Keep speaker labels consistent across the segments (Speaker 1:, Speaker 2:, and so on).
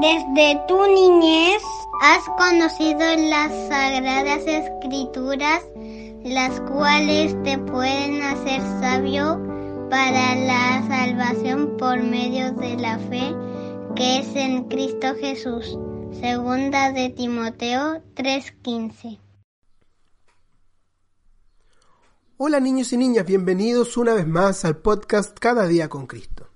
Speaker 1: Desde tu niñez has conocido las sagradas escrituras, las cuales te pueden hacer sabio para la salvación por medio de la fe que es en Cristo Jesús. Segunda de Timoteo 3:15.
Speaker 2: Hola niños y niñas, bienvenidos una vez más al podcast Cada día con Cristo.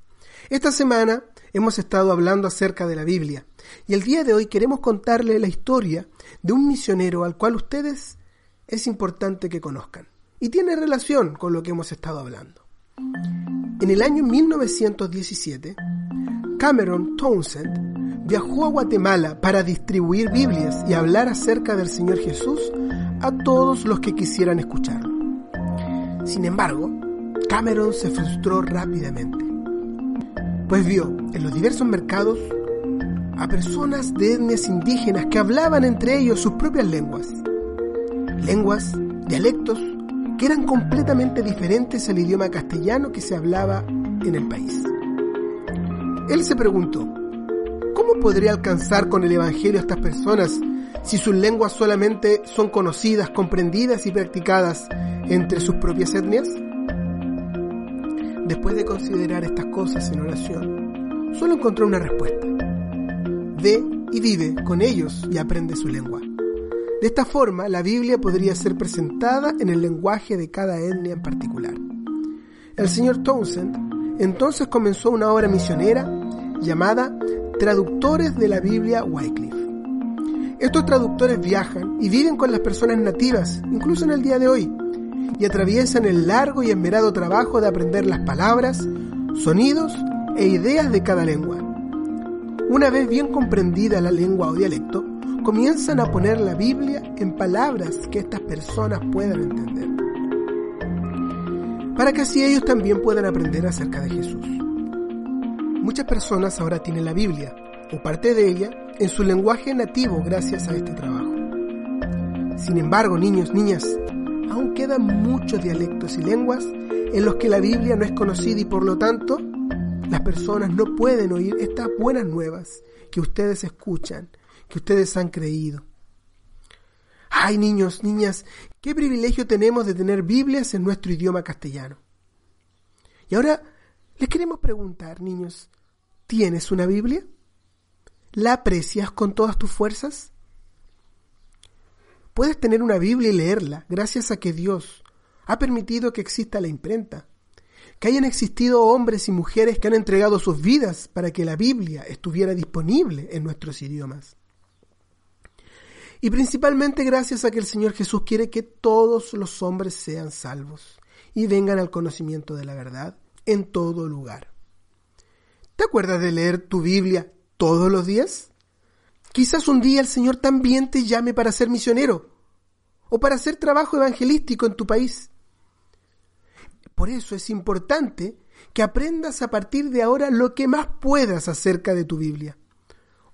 Speaker 2: Esta semana hemos estado hablando acerca de la Biblia y el día de hoy queremos contarle la historia de un misionero al cual ustedes es importante que conozcan y tiene relación con lo que hemos estado hablando. En el año 1917, Cameron Townsend viajó a Guatemala para distribuir Biblias y hablar acerca del Señor Jesús a todos los que quisieran escucharlo. Sin embargo, Cameron se frustró rápidamente, pues vio en los diversos mercados a personas de etnias indígenas que hablaban entre ellos sus propias lenguas, lenguas, dialectos que eran completamente diferentes al idioma castellano que se hablaba en el país. Él se preguntó, ¿cómo podría alcanzar con el Evangelio a estas personas si sus lenguas solamente son conocidas, comprendidas y practicadas entre sus propias etnias? Después de considerar estas cosas en oración, solo encontró una respuesta. Ve y vive con ellos y aprende su lengua. De esta forma, la Biblia podría ser presentada en el lenguaje de cada etnia en particular. El señor Townsend entonces comenzó una obra misionera llamada Traductores de la Biblia Wycliffe. Estos traductores viajan y viven con las personas nativas, incluso en el día de hoy, y atraviesan el largo y esmerado trabajo de aprender las palabras, sonidos e ideas de cada lengua. Una vez bien comprendida la lengua o dialecto, comienzan a poner la Biblia en palabras que estas personas puedan entender, para que así ellos también puedan aprender acerca de Jesús. Muchas personas ahora tienen la Biblia, o parte de ella, en su lenguaje nativo gracias a este trabajo. Sin embargo, niños, niñas, aún quedan muchos dialectos y lenguas en los que la Biblia no es conocida y por lo tanto las personas no pueden oír estas buenas nuevas que ustedes escuchan, que ustedes han creído. Ay, niños, niñas, qué privilegio tenemos de tener Biblias en nuestro idioma castellano. Y ahora les queremos preguntar, niños, ¿tienes una Biblia? ¿La aprecias con todas tus fuerzas? Puedes tener una Biblia y leerla gracias a que Dios ha permitido que exista la imprenta, que hayan existido hombres y mujeres que han entregado sus vidas para que la Biblia estuviera disponible en nuestros idiomas. Y principalmente gracias a que el Señor Jesús quiere que todos los hombres sean salvos y vengan al conocimiento de la verdad en todo lugar. ¿Te acuerdas de leer tu Biblia todos los días? Quizás un día el Señor también te llame para ser misionero o para hacer trabajo evangelístico en tu país. Por eso es importante que aprendas a partir de ahora lo que más puedas acerca de tu Biblia.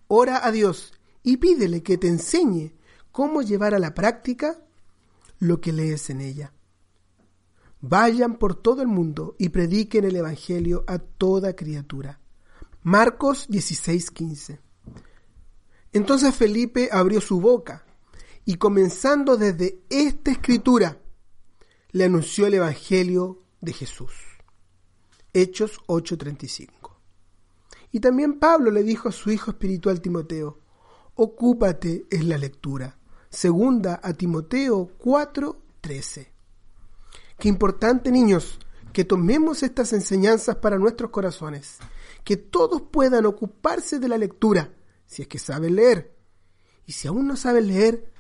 Speaker 2: Ora a Dios y pídele que te enseñe cómo llevar a la práctica lo que lees en ella. Vayan por todo el mundo y prediquen el Evangelio a toda criatura. Marcos 16:15 entonces Felipe abrió su boca y comenzando desde esta escritura, le anunció el Evangelio de Jesús. Hechos 8:35. Y también Pablo le dijo a su hijo espiritual Timoteo, ocúpate en la lectura. Segunda a Timoteo 4:13. Qué importante, niños, que tomemos estas enseñanzas para nuestros corazones, que todos puedan ocuparse de la lectura si es que sabe leer. Y si aún no sabe leer,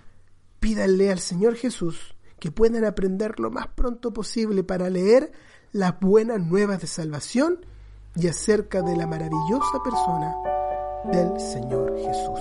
Speaker 2: pídanle al Señor Jesús que puedan aprender lo más pronto posible para leer las buenas nuevas de salvación y acerca de la maravillosa persona del Señor Jesús.